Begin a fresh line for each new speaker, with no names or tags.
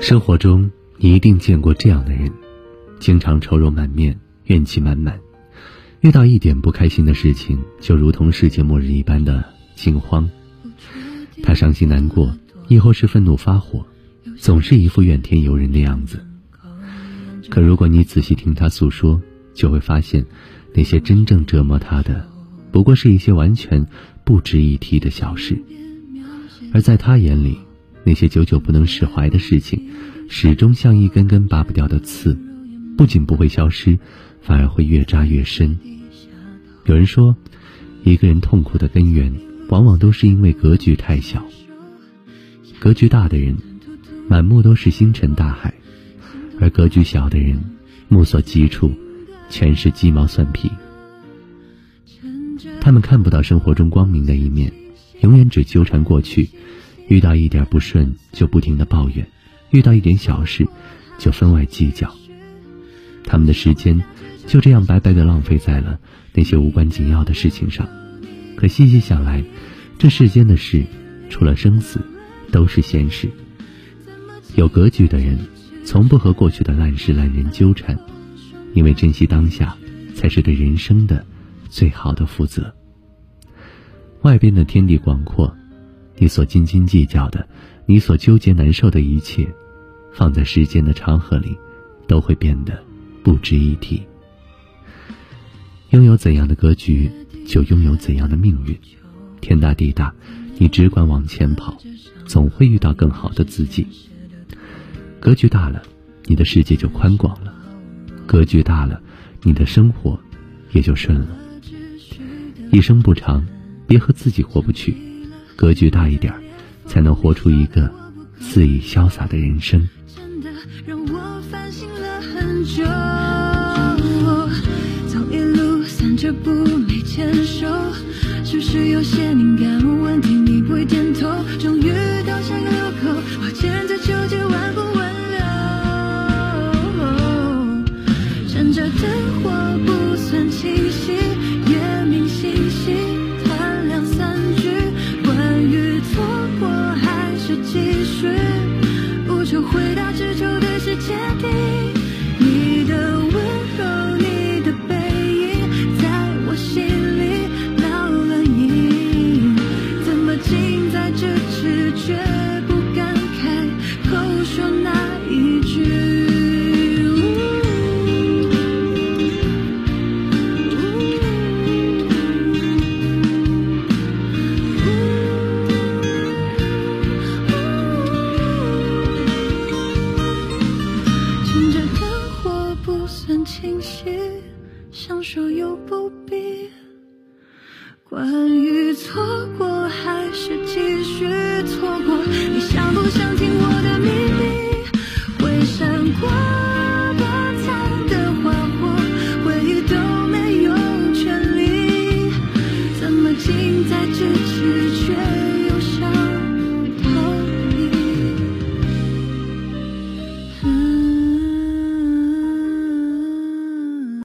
生活中，你一定见过这样的人，经常愁容满面、怨气满满，遇到一点不开心的事情，就如同世界末日一般的惊慌。他伤心难过，亦或是愤怒发火，总是一副怨天尤人的样子。可如果你仔细听他诉说，就会发现，那些真正折磨他的，不过是一些完全不值一提的小事。而在他眼里，那些久久不能释怀的事情，始终像一根根拔不掉的刺，不仅不会消失，反而会越扎越深。有人说，一个人痛苦的根源，往往都是因为格局太小。格局大的人，满目都是星辰大海。而格局小的人，目所及处，全是鸡毛蒜皮。他们看不到生活中光明的一面，永远只纠缠过去，遇到一点不顺就不停的抱怨，遇到一点小事就分外计较。他们的时间就这样白白的浪费在了那些无关紧要的事情上。可细细想来，这世间的事，除了生死，都是闲事。有格局的人。从不和过去的烂事烂人纠缠，因为珍惜当下，才是对人生的最好的负责。外边的天地广阔，你所斤斤计较的，你所纠结难受的一切，放在时间的长河里，都会变得不值一提。拥有怎样的格局，就拥有怎样的命运。天大地大，你只管往前跑，总会遇到更好的自己。格局大了，你的世界就宽广了；格局大了，你的生活也就顺了。一生不长，别和自己过不去。格局大一点，才能活出一个肆意潇洒的人生。
走一路散着步没牵手，是不是有些敏感问题你不会点头？终于到下个路口，我牵着纠结万步。相守又不必，关于错过还是继续错过，你想不想听我？